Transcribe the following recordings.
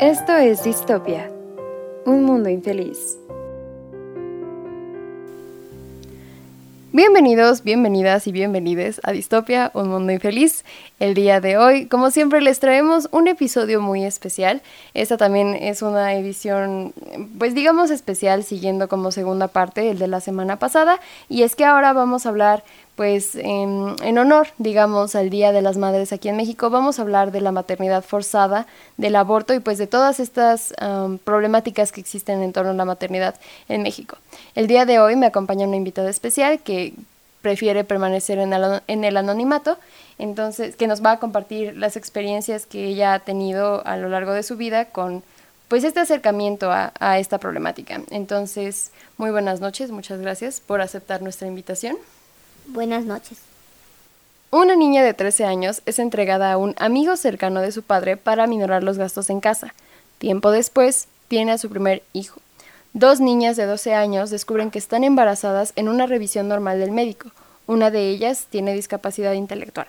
Esto es Distopia, un mundo infeliz. Bienvenidos, bienvenidas y bienvenides a Distopia, un mundo infeliz. El día de hoy, como siempre, les traemos un episodio muy especial. Esta también es una edición, pues digamos especial, siguiendo como segunda parte el de la semana pasada. Y es que ahora vamos a hablar pues en, honor, digamos, al Día de las Madres aquí en México, vamos a hablar de la maternidad forzada, del aborto y pues de todas estas problemáticas que existen en torno a la maternidad en México. El día de hoy me acompaña una invitada especial que prefiere permanecer en el, en el anonimato, entonces, que nos va a compartir las experiencias que ella ha tenido a lo largo de su vida con pues este acercamiento a esta problemática. Entonces, muy buenas noches, muchas gracias por aceptar nuestra invitación. Buenas noches. Una niña de 13 años es entregada a un amigo cercano de su padre para minorar los gastos en casa. Tiempo después, tiene a su primer hijo. Dos niñas de 12 años descubren que están embarazadas en una revisión normal del médico. Una de ellas tiene discapacidad intelectual.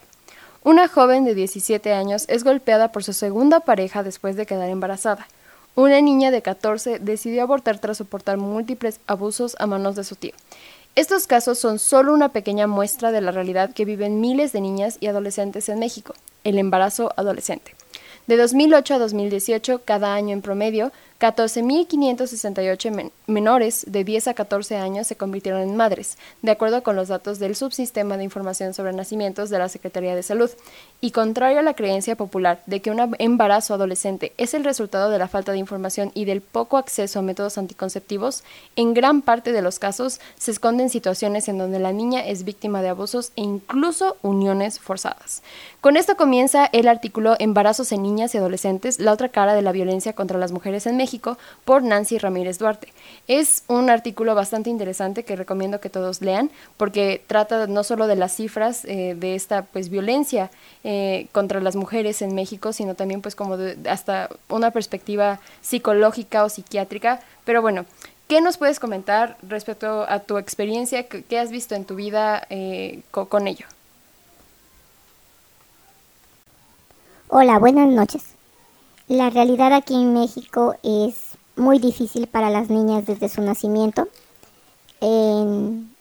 Una joven de 17 años es golpeada por su segunda pareja después de quedar embarazada. Una niña de 14 decidió abortar tras soportar múltiples abusos a manos de su tío. Estos casos son solo una pequeña muestra de la realidad que viven miles de niñas y adolescentes en México, el embarazo adolescente. De 2008 a 2018, cada año en promedio, 14.568 menores de 10 a 14 años se convirtieron en madres, de acuerdo con los datos del Subsistema de Información sobre Nacimientos de la Secretaría de Salud. Y contrario a la creencia popular de que un embarazo adolescente es el resultado de la falta de información y del poco acceso a métodos anticonceptivos, en gran parte de los casos se esconden situaciones en donde la niña es víctima de abusos e incluso uniones forzadas. Con esto comienza el artículo Embarazos en niñas y adolescentes, la otra cara de la violencia contra las mujeres en México por Nancy Ramírez Duarte. Es un artículo bastante interesante que recomiendo que todos lean porque trata no solo de las cifras eh, de esta pues violencia eh, contra las mujeres en México, sino también pues como hasta una perspectiva psicológica o psiquiátrica. Pero bueno, ¿Qué nos puedes comentar respecto a tu experiencia? ¿Qué has visto en tu vida eh, con ello? Hola, buenas noches. La realidad aquí en México es muy difícil para las niñas desde su nacimiento. En,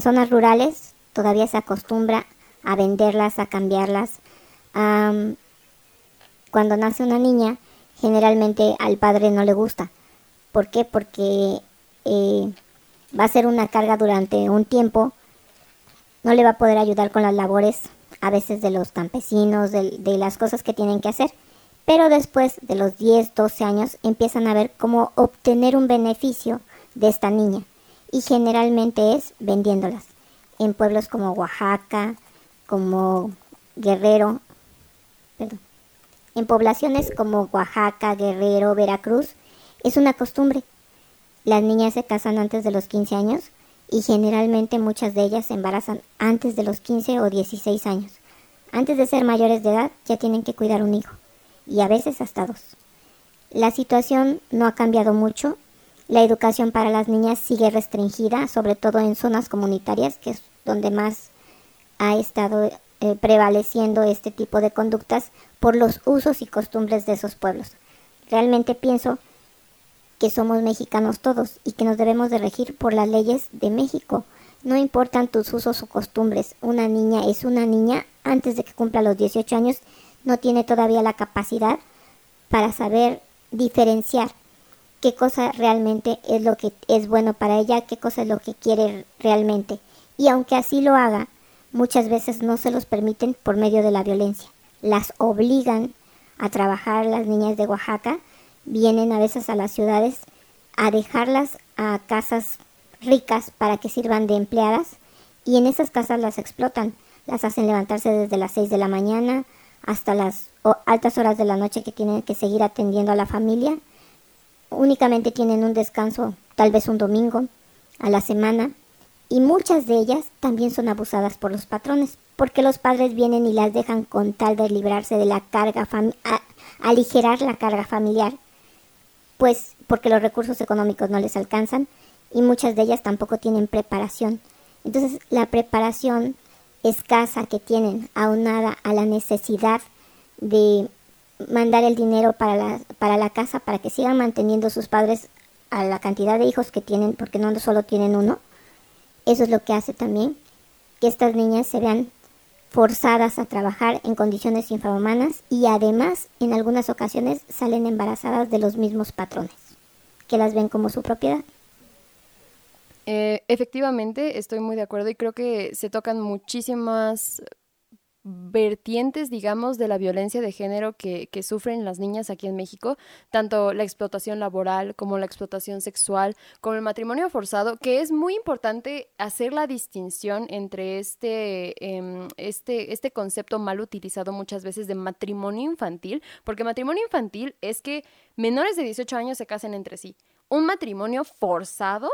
zonas rurales todavía se acostumbra a venderlas, a cambiarlas. cuando nace una niña, generalmente al padre no le gusta. ¿Por qué? Porque eh, va a ser una carga durante un tiempo, no le va a poder ayudar con las labores a veces de los campesinos, de las cosas que tienen que hacer pero después de los 10, 12 años empiezan a ver cómo obtener un beneficio de esta niña y generalmente es vendiéndolas en pueblos como Oaxaca, como Guerrero, perdón, en poblaciones como Oaxaca, Guerrero, Veracruz, es una costumbre. Las niñas se casan antes de los 15 años y generalmente muchas de ellas se embarazan antes de los 15 o 16 años. Antes de ser mayores de edad ya tienen que cuidar un hijo y a veces hasta dos. La situación no ha cambiado mucho. La educación para las niñas sigue restringida, sobre todo en zonas comunitarias, que es donde más ha estado eh, prevaleciendo este tipo de conductas por los usos y costumbres de esos pueblos. Realmente pienso que somos mexicanos todos y que nos debemos de regir por las leyes de México. No importan tus usos o costumbres, una niña es una niña antes de que cumpla los 18 años no tiene todavía la capacidad para saber diferenciar qué cosa realmente es lo que es bueno para ella, qué cosa es lo que quiere realmente. Y aunque así lo haga, muchas veces no se los permiten por medio de la violencia. Las obligan a trabajar las niñas de Oaxaca, vienen a veces a las ciudades a dejarlas a casas ricas para que sirvan de empleadas y en esas casas las explotan, las hacen levantarse desde las 6 de la mañana, hasta las altas horas de la noche que tienen que seguir atendiendo a la familia. Únicamente tienen un descanso, tal vez un domingo a la semana. Y muchas de ellas también son abusadas por los patrones, porque los padres vienen y las dejan con tal de librarse de la carga, aligerar la carga familiar, pues porque los recursos económicos no les alcanzan y muchas de ellas tampoco tienen preparación. Entonces la preparación escasa que tienen, aunada a la necesidad de mandar el dinero para la, para la casa para que sigan manteniendo sus padres a la cantidad de hijos que tienen, porque no solo tienen uno. Eso es lo que hace también que estas niñas se vean forzadas a trabajar en condiciones infrahumanas y además en algunas ocasiones salen embarazadas de los mismos patrones, que las ven como su propiedad. Eh, efectivamente, estoy muy de acuerdo y creo que se tocan muchísimas vertientes, digamos, de la violencia de género que, que, sufren las niñas aquí en México, tanto la explotación laboral como la explotación sexual, como el matrimonio forzado, que es muy importante hacer la distinción entre este, eh, este, este concepto mal utilizado muchas veces de matrimonio infantil, porque matrimonio infantil es que menores de 18 años se casen entre sí. Un matrimonio forzado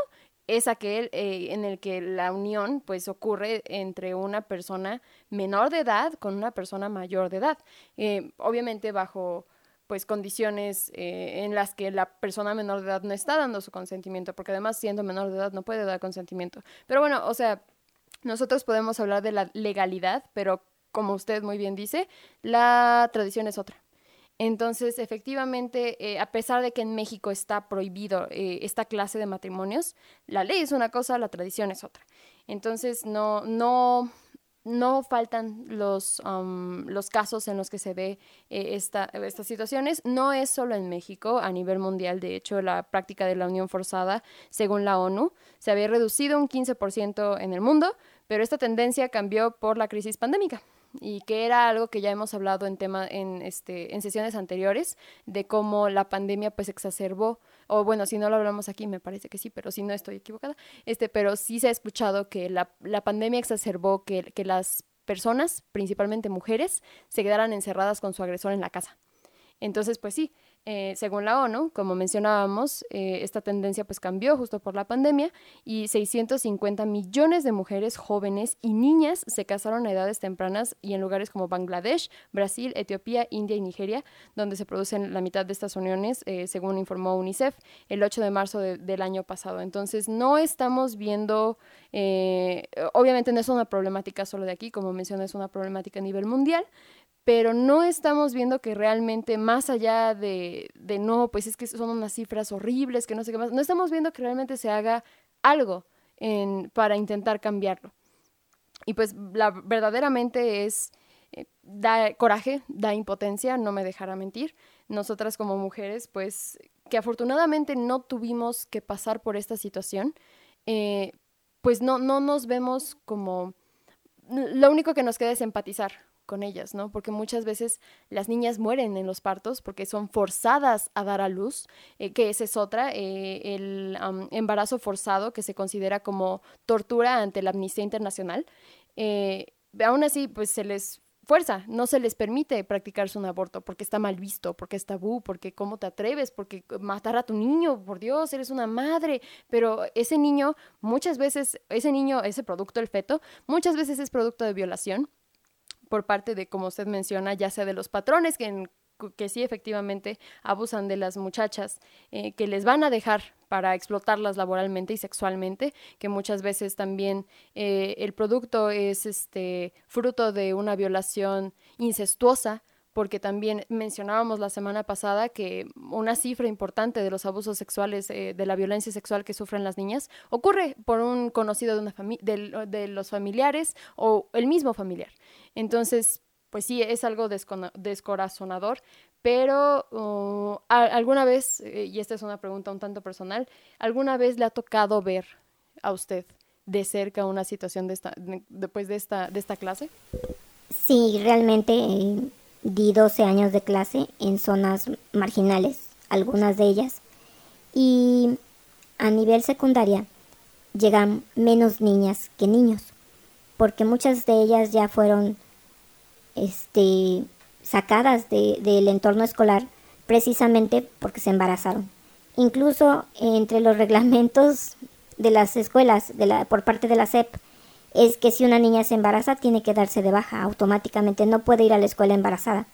es aquel eh, en el que la unión pues ocurre entre una persona menor de edad con una persona mayor de edad, eh, obviamente bajo pues condiciones eh, en las que la persona menor de edad no está dando su consentimiento, porque además siendo menor de edad no puede dar consentimiento. Pero bueno, o sea, nosotros podemos hablar de la legalidad, pero como usted muy bien dice, la tradición es otra. Entonces, efectivamente, eh, a pesar de que en México está prohibido eh, esta clase de matrimonios, la ley es una cosa, la tradición es otra. Entonces, no, no, no faltan los, um, los casos en los que se ve eh, esta, estas situaciones. No es solo en México, a nivel mundial, de hecho, la práctica de la unión forzada, según la ONU, se había reducido un 15% en el mundo, pero esta tendencia cambió por la crisis pandémica y que era algo que ya hemos hablado en tema en este en sesiones anteriores de cómo la pandemia pues exacerbó o bueno si no lo hablamos aquí me parece que sí pero si no estoy equivocada este pero sí se ha escuchado que la, la pandemia exacerbó que, que las personas principalmente mujeres se quedaran encerradas con su agresor en la casa entonces pues sí eh, según la ONU, como mencionábamos, eh, esta tendencia pues cambió justo por la pandemia y 650 millones de mujeres jóvenes y niñas se casaron a edades tempranas y en lugares como Bangladesh, Brasil, Etiopía, India y Nigeria, donde se producen la mitad de estas uniones, eh, según informó UNICEF el 8 de marzo del año pasado. Entonces, no estamos viendo, obviamente no es una problemática solo de aquí, como mencioné, es una problemática a nivel mundial, pero no estamos viendo que realmente más allá de, de no, pues es que son unas cifras horribles, que no sé qué más, no estamos viendo que realmente se haga algo para intentar cambiarlo. Y pues la, verdaderamente es, eh, da coraje, da impotencia, no me dejará mentir. Nosotras como mujeres, pues que afortunadamente no tuvimos que pasar por esta situación, eh, pues no, no nos vemos como... Lo único que nos queda es empatizar con ellas, ¿no? Porque muchas veces las niñas mueren en los partos porque son forzadas a dar a luz, eh, que esa es otra, eh, el embarazo forzado que se considera como tortura ante la Amnistía Internacional. Eh, aún así, pues se les fuerza, no se les permite practicarse un aborto porque está mal visto, porque es tabú, porque cómo te atreves, porque matar a tu niño, por Dios, eres una madre, pero ese niño muchas veces, ese niño, ese producto, el feto, muchas veces es producto de violación por parte de, como usted menciona, ya sea de los patrones que, que sí efectivamente abusan de las muchachas, eh, que les van a dejar para explotarlas laboralmente y sexualmente, que muchas veces también eh, el producto es este fruto de una violación incestuosa porque también mencionábamos la semana pasada que una cifra importante de los abusos sexuales, eh, de la violencia sexual que sufren las niñas, ocurre por un conocido de, una de, de los familiares o el mismo familiar. Entonces, pues sí, es algo descorazonador, pero uh, alguna vez, eh, y esta es una pregunta un tanto personal, ¿alguna vez le ha tocado ver a usted de cerca una situación de esta, después de esta, de esta clase? Sí, realmente eh, di 12 años de clase en zonas marginales, algunas de ellas, y a nivel secundaria llegan menos niñas que niños, porque muchas de ellas ya fueron este, sacadas del entorno escolar precisamente porque se embarazaron. Incluso entre los reglamentos de las escuelas de la, por parte de la SEP es que si una niña se embaraza tiene que darse de baja automáticamente, no puede ir a la escuela embarazada,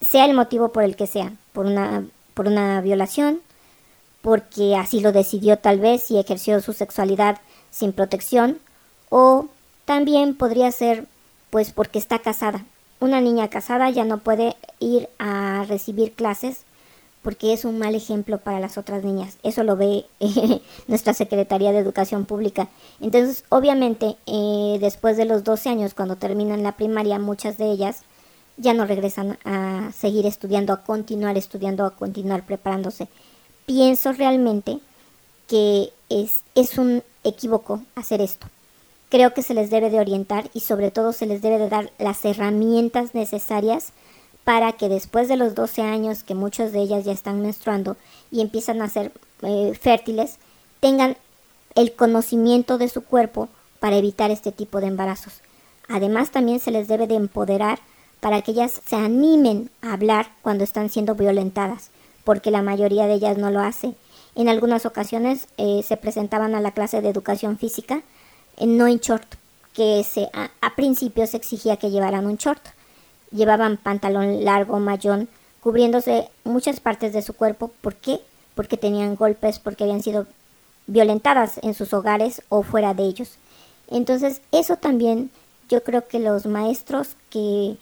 sea el motivo por el que sea, por una, por una violación, porque así lo decidió tal vez y ejerció su sexualidad sin protección, o también podría ser pues porque está casada. Una niña casada ya no puede ir a recibir clases porque es un mal ejemplo para las otras niñas. Eso lo ve eh, nuestra Secretaría de Educación Pública. Entonces, obviamente, eh, después de los 12 años, cuando terminan la primaria, muchas de ellas ya no regresan a seguir estudiando, a continuar estudiando, a continuar preparándose. Pienso realmente que es, es un equívoco hacer esto. Creo que se les debe de orientar y sobre todo se les debe de dar las herramientas necesarias para que después de los 12 años que muchas de ellas ya están menstruando y empiezan a ser eh, fértiles, tengan el conocimiento de su cuerpo para evitar este tipo de embarazos. Además, también se les debe de empoderar para que ellas se animen a hablar cuando están siendo violentadas, porque la mayoría de ellas no lo hace. En algunas ocasiones eh, se presentaban a la clase de educación física en no en short, que se, a, a principio se exigía que llevaran un short llevaban pantalón largo, mayón, cubriéndose muchas partes de su cuerpo. ¿Por qué? Porque tenían golpes, porque habían sido violentadas en sus hogares o fuera de ellos. Entonces, eso también yo creo que los maestros que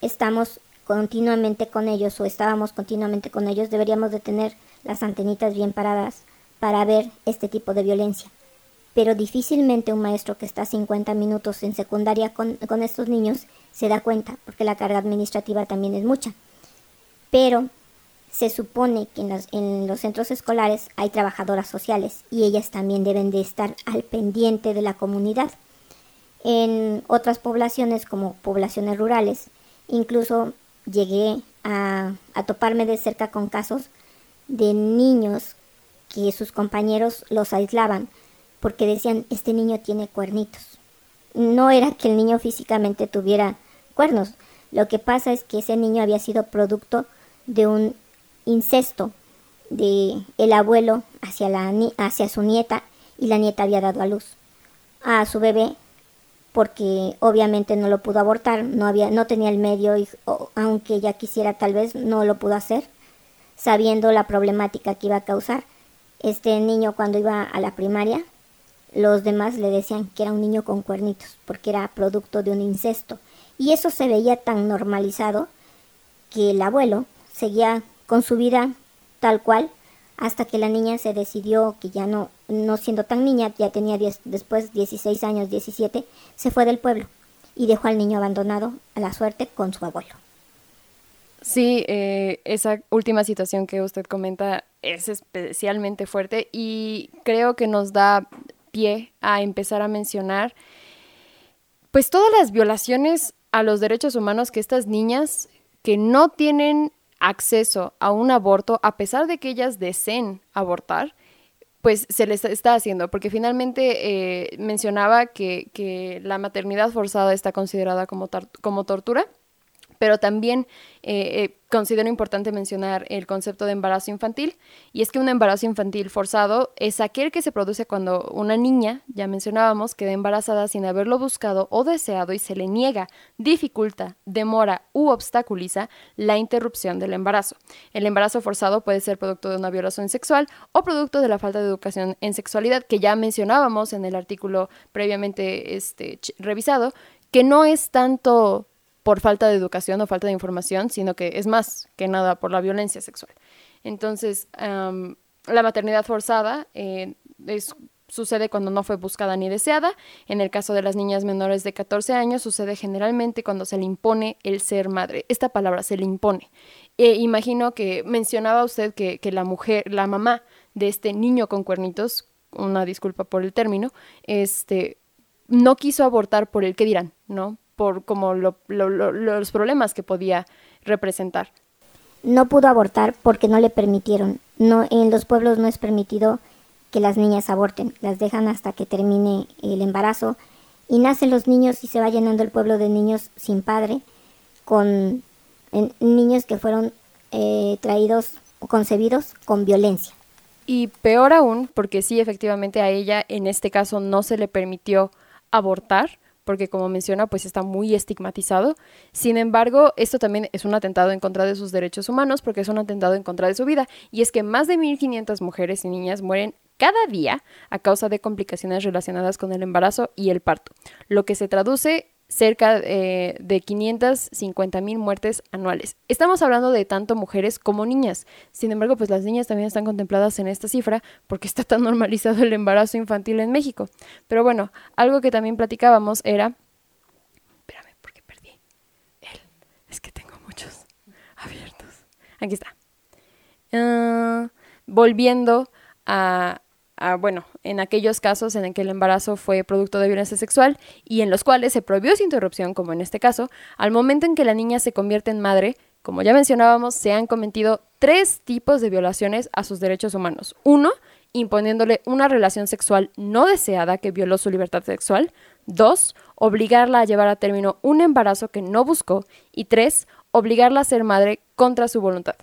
estamos continuamente con ellos o estábamos continuamente con ellos deberíamos de tener las antenitas bien paradas para ver este tipo de violencia. Pero difícilmente un maestro que está 50 minutos en secundaria con, con estos niños se da cuenta, porque la carga administrativa también es mucha. Pero se supone que en los, centros escolares hay trabajadoras sociales y ellas también deben de estar al pendiente de la comunidad. En otras poblaciones, como poblaciones rurales, incluso llegué a, toparme de cerca con casos de niños que sus compañeros los aislaban porque decían, este niño tiene cuernitos no era que el niño físicamente tuviera cuernos. Lo que pasa es que ese niño había sido producto de un incesto de el abuelo hacia, la, hacia su nieta y la nieta había dado a luz a su bebé porque obviamente no lo pudo abortar, no había no tenía el medio y aunque ella quisiera tal vez no lo pudo hacer sabiendo la problemática que iba a causar. Este niño cuando iba a la primaria los demás le decían que era un niño con cuernitos, porque era producto de un incesto. Y eso se veía tan normalizado que el abuelo seguía con su vida tal cual hasta que la niña se decidió que ya no, no siendo tan niña, ya tenía después 16 años, 17, se fue del pueblo y dejó al niño abandonado a la suerte con su abuelo. Sí, eh, esa última situación que usted comenta es especialmente fuerte y creo que nos da pie a empezar a mencionar pues todas las violaciones a los derechos humanos que estas niñas que no tienen acceso a un aborto, a pesar de que ellas deseen abortar, pues se les está haciendo, porque finalmente eh, mencionaba que, que, la maternidad forzada está considerada como, como tortura pero también eh, eh, considero importante mencionar el concepto de embarazo infantil, y es que un embarazo infantil forzado es aquel que se produce cuando una niña, ya mencionábamos, queda embarazada sin haberlo buscado o deseado y se le niega, dificulta, demora u obstaculiza la interrupción del embarazo. El embarazo forzado puede ser producto de una violación sexual o producto de la falta de educación en sexualidad, que ya mencionábamos en el artículo previamente este, revisado, que no es tanto por falta de educación o falta de información, sino que es más que nada por la violencia sexual. Entonces, la maternidad forzada eh, sucede cuando no fue buscada ni deseada. En el caso de las niñas menores de 14 años, sucede generalmente cuando se le impone el ser madre. Esta palabra se le impone. E imagino que mencionaba usted que, que la mujer, la mamá de este niño con cuernitos, una disculpa por el término, este, no quiso abortar por el que dirán, ¿no? Por como los problemas que podía representar. No pudo abortar porque no le permitieron. No, en los pueblos no es permitido que las niñas aborten. Las dejan hasta que termine el embarazo y nacen los niños y se va llenando el pueblo de niños sin padre, con niños que fueron eh, traídos o concebidos con violencia. Y peor aún, porque sí, efectivamente a ella en este caso no se le permitió abortar, porque como menciona, pues está muy estigmatizado. Sin embargo, esto también es un atentado en contra de sus derechos humanos, porque es un atentado en contra de su vida. Y es que más de 1.500 mujeres y niñas mueren cada día a causa de complicaciones relacionadas con el embarazo y el parto, lo que se traduce cerca eh, de 550 mil muertes anuales. Estamos hablando de tanto mujeres como niñas. Sin embargo, pues las niñas también están contempladas en esta cifra porque está tan normalizado el embarazo infantil en México. Pero bueno, algo que también platicábamos era... Espérame, porque perdí. Él. Es que tengo muchos abiertos. Aquí está. Ah, volviendo a, bueno, en aquellos casos en que el embarazo fue producto de violencia sexual y en los cuales se prohibió su interrupción, como en este caso, al momento en que la niña se convierte en madre, como ya mencionábamos, se han cometido tres tipos de violaciones a sus derechos humanos. Uno, imponiéndole una relación sexual no deseada que violó su libertad sexual. Dos, obligarla a llevar a término un embarazo que no buscó. Y tres, obligarla a ser madre contra su voluntad.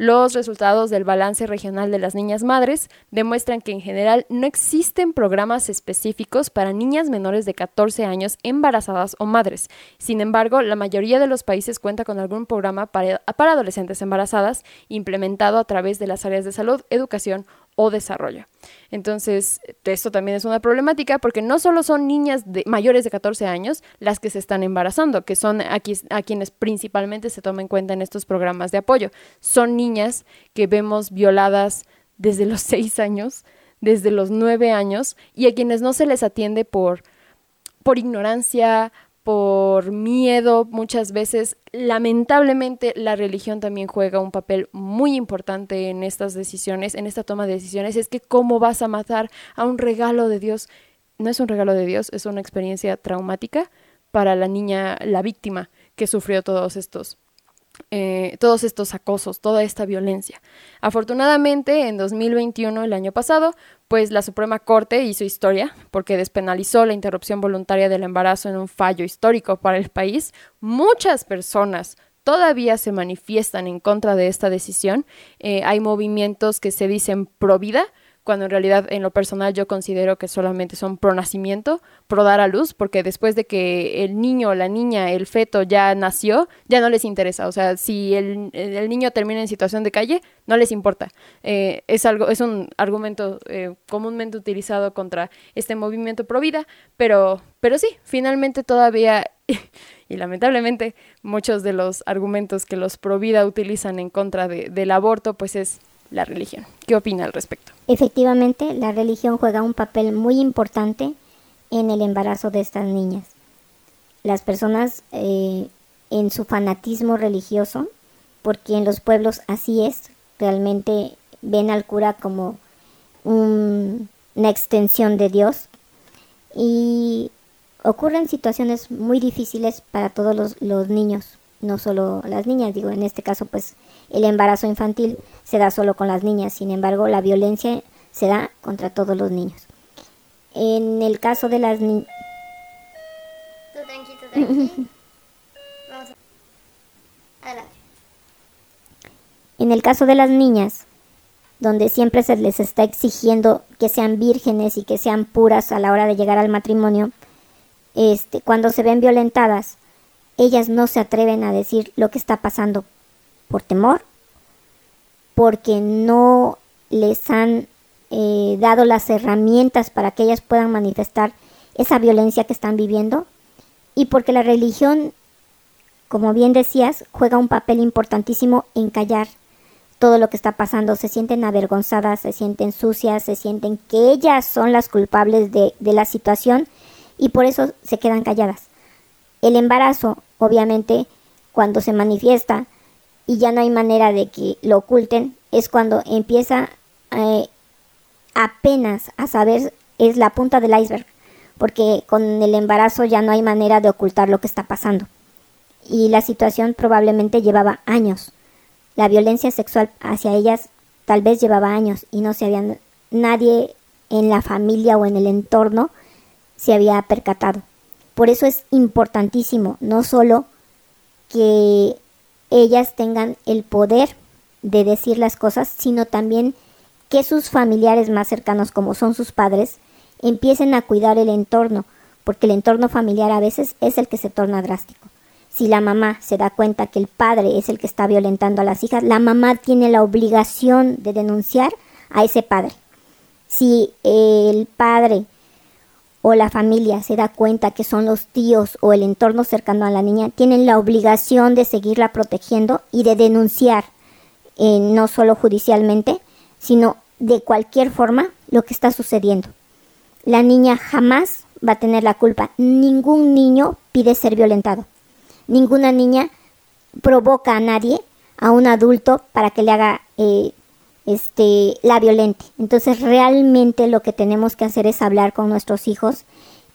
Los resultados del balance regional de las niñas madres demuestran que en general no existen programas específicos para niñas menores de 14 años embarazadas o madres. Sin embargo, la mayoría de los países cuenta con algún programa para, adolescentes embarazadas implementado a través de las áreas de salud, educación o desarrollo. Entonces, esto también es una problemática porque no solo son niñas mayores de 14 años las que se están embarazando, que son a quienes principalmente se toma en cuenta en estos programas de apoyo, son niñas que vemos violadas desde los 6 años, desde los 9 años y a quienes no se les atiende por, por ignorancia, por miedo, muchas veces. Lamentablemente la religión también juega un papel muy importante en estas decisiones, en esta toma de decisiones. Es que cómo vas a matar a un regalo de Dios. No es un regalo de Dios, es una experiencia traumática para la niña, la víctima que sufrió todos estos eh, todos estos acosos, toda esta violencia. Afortunadamente, en 2021, el año pasado, pues la Suprema Corte hizo historia porque despenalizó la interrupción voluntaria del embarazo en un fallo histórico para el país. Muchas personas todavía se manifiestan en contra de esta decisión. Eh, hay movimientos que se dicen pro vida, cuando en realidad en lo personal yo considero que solamente son pro nacimiento, pro dar a luz, porque después de que el niño, la niña, el feto ya nació, ya no les interesa. O sea, si el, niño termina en situación de calle, no les importa. Eh, es algo, es un argumento eh, comúnmente utilizado contra este movimiento pro vida, pero, pero sí, finalmente todavía y lamentablemente muchos de los argumentos que los pro vida utilizan en contra del aborto, pues es la religión. ¿Qué opina al respecto? Efectivamente, la religión juega un papel muy importante en el embarazo de estas niñas. Las personas eh, en su fanatismo religioso, porque en los pueblos así es, realmente ven al cura como una extensión de Dios y ocurren situaciones muy difíciles para todos los, los niños, no solo las niñas, digo, en este caso pues el embarazo infantil se da solo con las niñas, sin embargo, la violencia se da contra todos los niños. En el caso de las niñas... En el caso de las niñas, donde siempre se les está exigiendo que sean vírgenes y que sean puras a la hora de llegar al matrimonio, este, cuando se ven violentadas, ellas no se atreven a decir lo que está pasando por temor, porque no les han eh, dado las herramientas para que ellas puedan manifestar esa violencia que están viviendo y porque la religión, como bien decías, juega un papel importantísimo en callar todo lo que está pasando. Se sienten avergonzadas, se sienten sucias, se sienten que ellas son las culpables de, de la situación y por eso se quedan calladas. El embarazo, obviamente, cuando se manifiesta, y ya no hay manera de que lo oculten, es cuando empieza eh, apenas a saber, es la punta del iceberg, porque con el embarazo ya no hay manera de ocultar lo que está pasando. Y la situación probablemente llevaba años. La violencia sexual hacia ellas tal vez llevaba años y no se habían nadie en la familia o en el entorno se había percatado. Por eso es importantísimo no solo que ellas tengan el poder de decir las cosas, sino también que sus familiares más cercanos, como son sus padres, empiecen a cuidar el entorno, porque el entorno familiar a veces es el que se torna drástico. Si la mamá se da cuenta que el padre es el que está violentando a las hijas, la mamá tiene la obligación de denunciar a ese padre. Si el padre o la familia se da cuenta que son los tíos o el entorno cercano a la niña, tienen la obligación de seguirla protegiendo y de denunciar, eh, no solo judicialmente, sino de cualquier forma lo que está sucediendo. La niña jamás va a tener la culpa. Ningún niño pide ser violentado. Ninguna niña provoca a nadie, a un adulto, para que le haga eh, este, la violente. Entonces realmente lo que tenemos que hacer es hablar con nuestros hijos,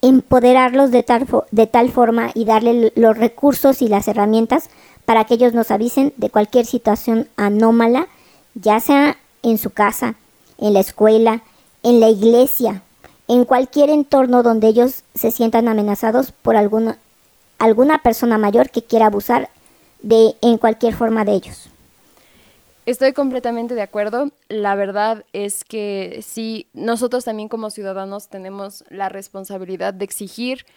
empoderarlos de tal, de tal forma y darle los recursos y las herramientas para que ellos nos avisen de cualquier situación anómala, ya sea en su casa, en la escuela, en la iglesia, en cualquier entorno donde ellos se sientan amenazados por alguna, alguna persona mayor que quiera abusar de en cualquier forma de ellos. Estoy completamente de acuerdo. La verdad es que sí, nosotros también como ciudadanos tenemos la responsabilidad de exigir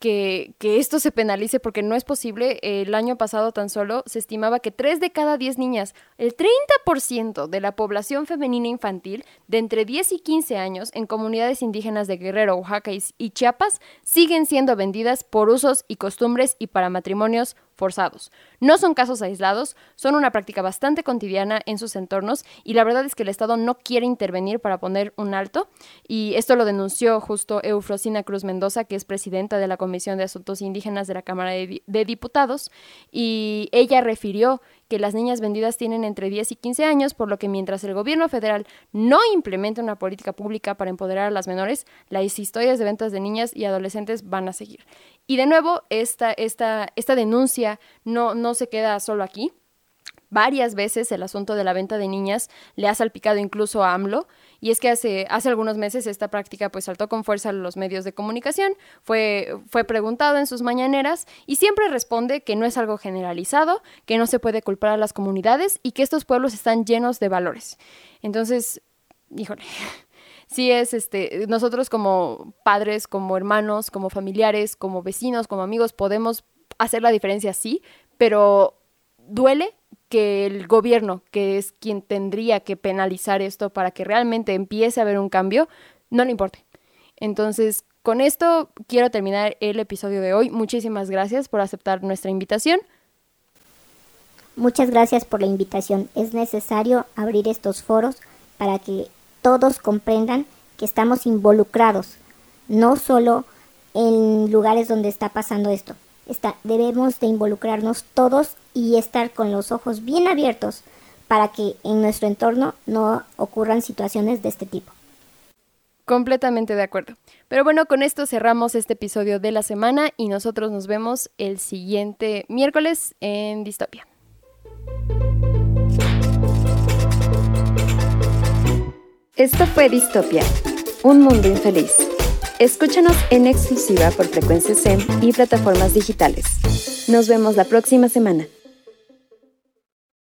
que, que, esto se penalice porque no es posible. El año pasado tan solo se estimaba que 3 de cada 10 niñas, el 30% de la población femenina infantil de entre 10 y 15 años en comunidades indígenas de Guerrero, Oaxaca y Chiapas siguen siendo vendidas por usos y costumbres y para matrimonios forzados. No son casos aislados, son una práctica bastante cotidiana en sus entornos y la verdad es que el Estado no quiere intervenir para poner un alto y esto lo denunció justo Eufrosina Cruz Mendoza, que es presidenta de la Comisión de Asuntos Indígenas de la Cámara de, de Diputados y ella refirió que las niñas vendidas tienen entre 10 y 15 años, por lo que mientras el gobierno federal no implemente una política pública para empoderar a las menores, las historias de ventas de niñas y adolescentes van a seguir. Y de nuevo, esta, esta, esta denuncia no, no se queda solo aquí. Varias veces el asunto de la venta de niñas le ha salpicado incluso a AMLO y es que hace, hace algunos meses esta práctica pues saltó con fuerza a los medios de comunicación, fue, fue preguntado en sus mañaneras y siempre responde que no es algo generalizado, que no se puede culpar a las comunidades y que estos pueblos están llenos de valores. Entonces, híjole, sí es este, nosotros como padres, como hermanos, como familiares, como vecinos, como amigos, podemos hacer la diferencia, sí, pero duele que el gobierno, que es quien tendría que penalizar esto para que realmente empiece a haber un cambio, no le importe. Entonces, con esto quiero terminar el episodio de hoy. Muchísimas gracias por aceptar nuestra invitación. Muchas gracias por la invitación. Es necesario abrir estos foros para que todos comprendan que estamos involucrados, no solo en lugares donde está pasando esto. Debemos de involucrarnos todos y estar con los ojos bien abiertos para que en nuestro entorno no ocurran situaciones de este tipo. Completamente de acuerdo. Pero bueno, con esto cerramos este episodio de la semana y nosotros nos vemos el siguiente miércoles en Distopia. Esto fue Distopia, un mundo infeliz. Escúchanos en exclusiva por Frecuencia SEM y plataformas digitales. Nos vemos la próxima semana.